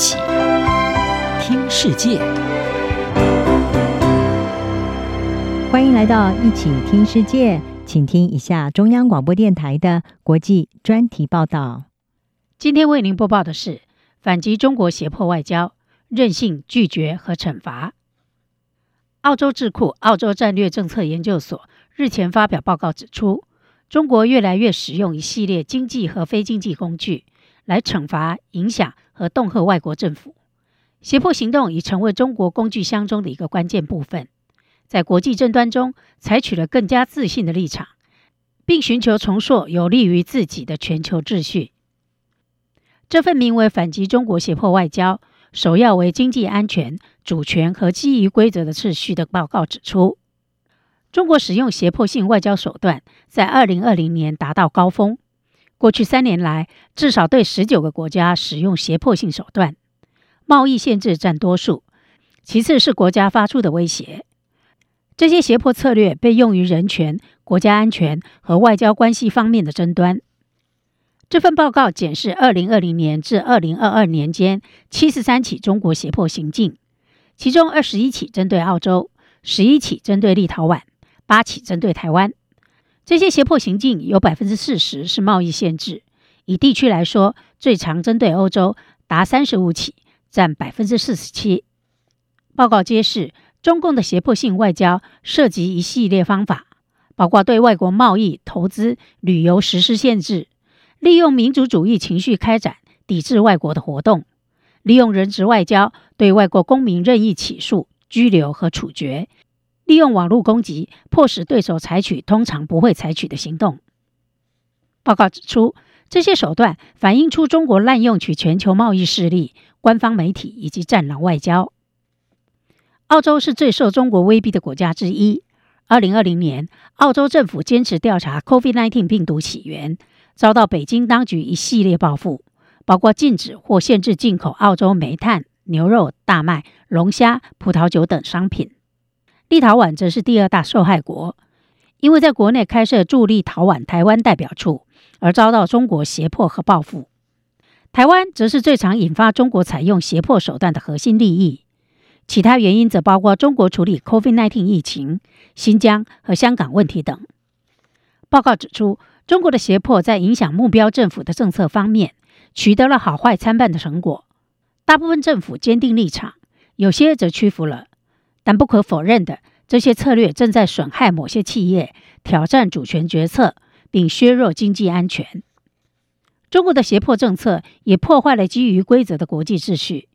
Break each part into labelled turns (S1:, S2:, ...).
S1: 起听世界，
S2: 欢迎来到一起听世界，请听一下中央广播电台的国际专题报道。
S3: 今天为您播报的是：反击中国胁迫外交，任性拒绝和惩罚。澳洲智库澳洲战略政策研究所日前发表报告指出，中国越来越使用一系列经济和非经济工具。来惩罚、影响和恫吓外国政府，胁迫行动已成为中国工具箱中的一个关键部分。在国际争端中，采取了更加自信的立场，并寻求重塑有利于自己的全球秩序。这份名为《反击中国胁迫外交，首要为经济安全、主权和基于规则的秩序》的报告指出，中国使用胁迫性外交手段，在二零二零年达到高峰。过去三年来，至少对十九个国家使用胁迫性手段，贸易限制占多数，其次是国家发出的威胁。这些胁迫策略被用于人权、国家安全和外交关系方面的争端。这份报告检视二零二零年至二零二二年间七十三起中国胁迫行径，其中二十一起针对澳洲，十一起针对立陶宛，八起针对台湾。这些胁迫行径有百分之四十是贸易限制，以地区来说，最常针对欧洲，达三十五起，占百分之四十七。报告揭示，中共的胁迫性外交涉及一系列方法，包括对外国贸易、投资、旅游实施限制，利用民族主义情绪开展抵制外国的活动，利用人质外交对外国公民任意起诉、拘留和处决。利用网络攻击，迫使对手采取通常不会采取的行动。报告指出，这些手段反映出中国滥用其全球贸易势力、官方媒体以及战狼外交。澳洲是最受中国威逼的国家之一。二零二零年，澳洲政府坚持调查 COVID-19 病毒起源，遭到北京当局一系列报复，包括禁止或限制进口澳洲煤炭、牛肉、大麦、龙虾、葡萄酒等商品。立陶宛则是第二大受害国，因为在国内开设驻立陶宛台湾代表处，而遭到中国胁迫和报复。台湾则是最常引发中国采用胁迫手段的核心利益。其他原因则包括中国处理 COVID-19 疫情、新疆和香港问题等。报告指出，中国的胁迫在影响目标政府的政策方面取得了好坏参半的成果。大部分政府坚定立场，有些则屈服了。但不可否认的，这些策略正在损害某些企业，挑战主权决策，并削弱经济安全。中国的胁迫政策也破坏了基于规则的国际秩序，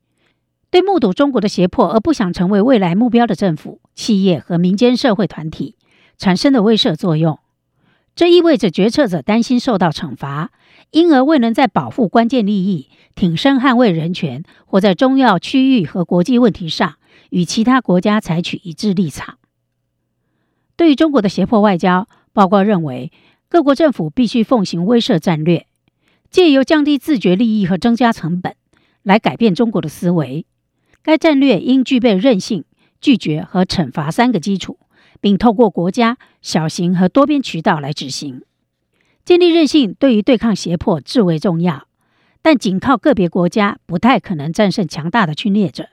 S3: 对目睹中国的胁迫而不想成为未来目标的政府、企业和民间社会团体产生的威慑作用。这意味着决策者担心受到惩罚，因而未能在保护关键利益、挺身捍卫人权或在重要区域和国际问题上。与其他国家采取一致立场。对于中国的胁迫外交，报告认为，各国政府必须奉行威慑战略，借由降低自觉利益和增加成本来改变中国的思维。该战略应具备韧性、拒绝和惩罚三个基础，并透过国家、小型和多边渠道来执行。建立韧性对于对抗胁迫至为重要，但仅靠个别国家不太可能战胜强大的侵略者。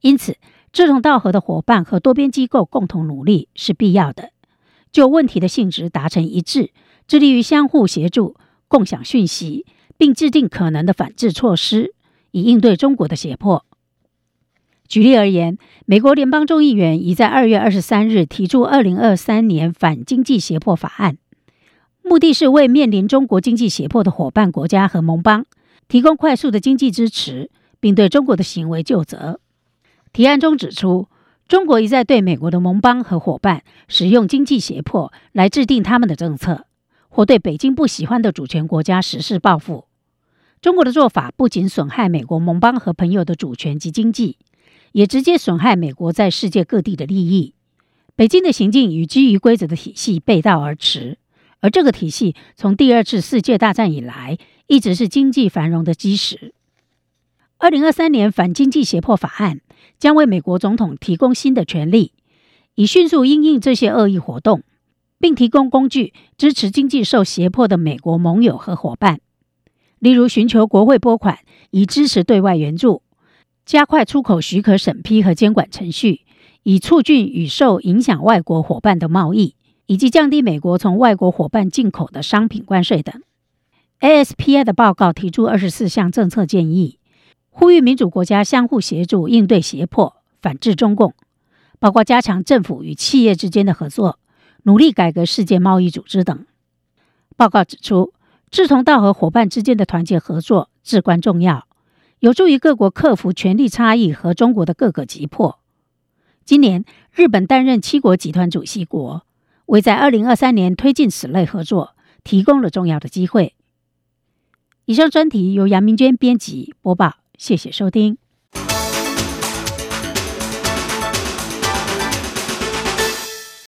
S3: 因此，志同道合的伙伴和多边机构共同努力是必要的，就问题的性质达成一致，致力于相互协助、共享讯息，并制定可能的反制措施，以应对中国的胁迫。举例而言，美国联邦众议员已在二月二十三日提出二零二三年反经济胁迫法案，目的是为面临中国经济胁迫的伙伴国家和盟邦提供快速的经济支持，并对中国的行为究责。提案中指出，中国一再对美国的盟邦和伙伴使用经济胁迫来制定他们的政策，或对北京不喜欢的主权国家实施报复。中国的做法不仅损害美国盟邦和朋友的主权及经济，也直接损害美国在世界各地的利益。北京的行径与基于规则的体系背道而驰，而这个体系从第二次世界大战以来一直是经济繁荣的基石。二零二三年反经济胁迫法案将为美国总统提供新的权力，以迅速应应这些恶意活动，并提供工具支持经济受胁迫的美国盟友和伙伴，例如寻求国会拨款以支持对外援助，加快出口许可审批和监管程序，以促进与受影响外国伙伴的贸易，以及降低美国从外国伙伴进口的商品关税等。ASPI 的报告提出二十四项政策建议，呼吁民主国家相互协助应对胁迫，反制中共，包括加强政府与企业之间的合作，努力改革世界贸易组织等。报告指出，志同道合伙伴之间的团结合作至关重要，有助于各国克服权力差异和中国的各个急迫。今年，日本担任七国集团主席国，为在二零二三年推进此类合作提供了重要的机会。以上专题由杨明娟编辑播报，谢谢收听。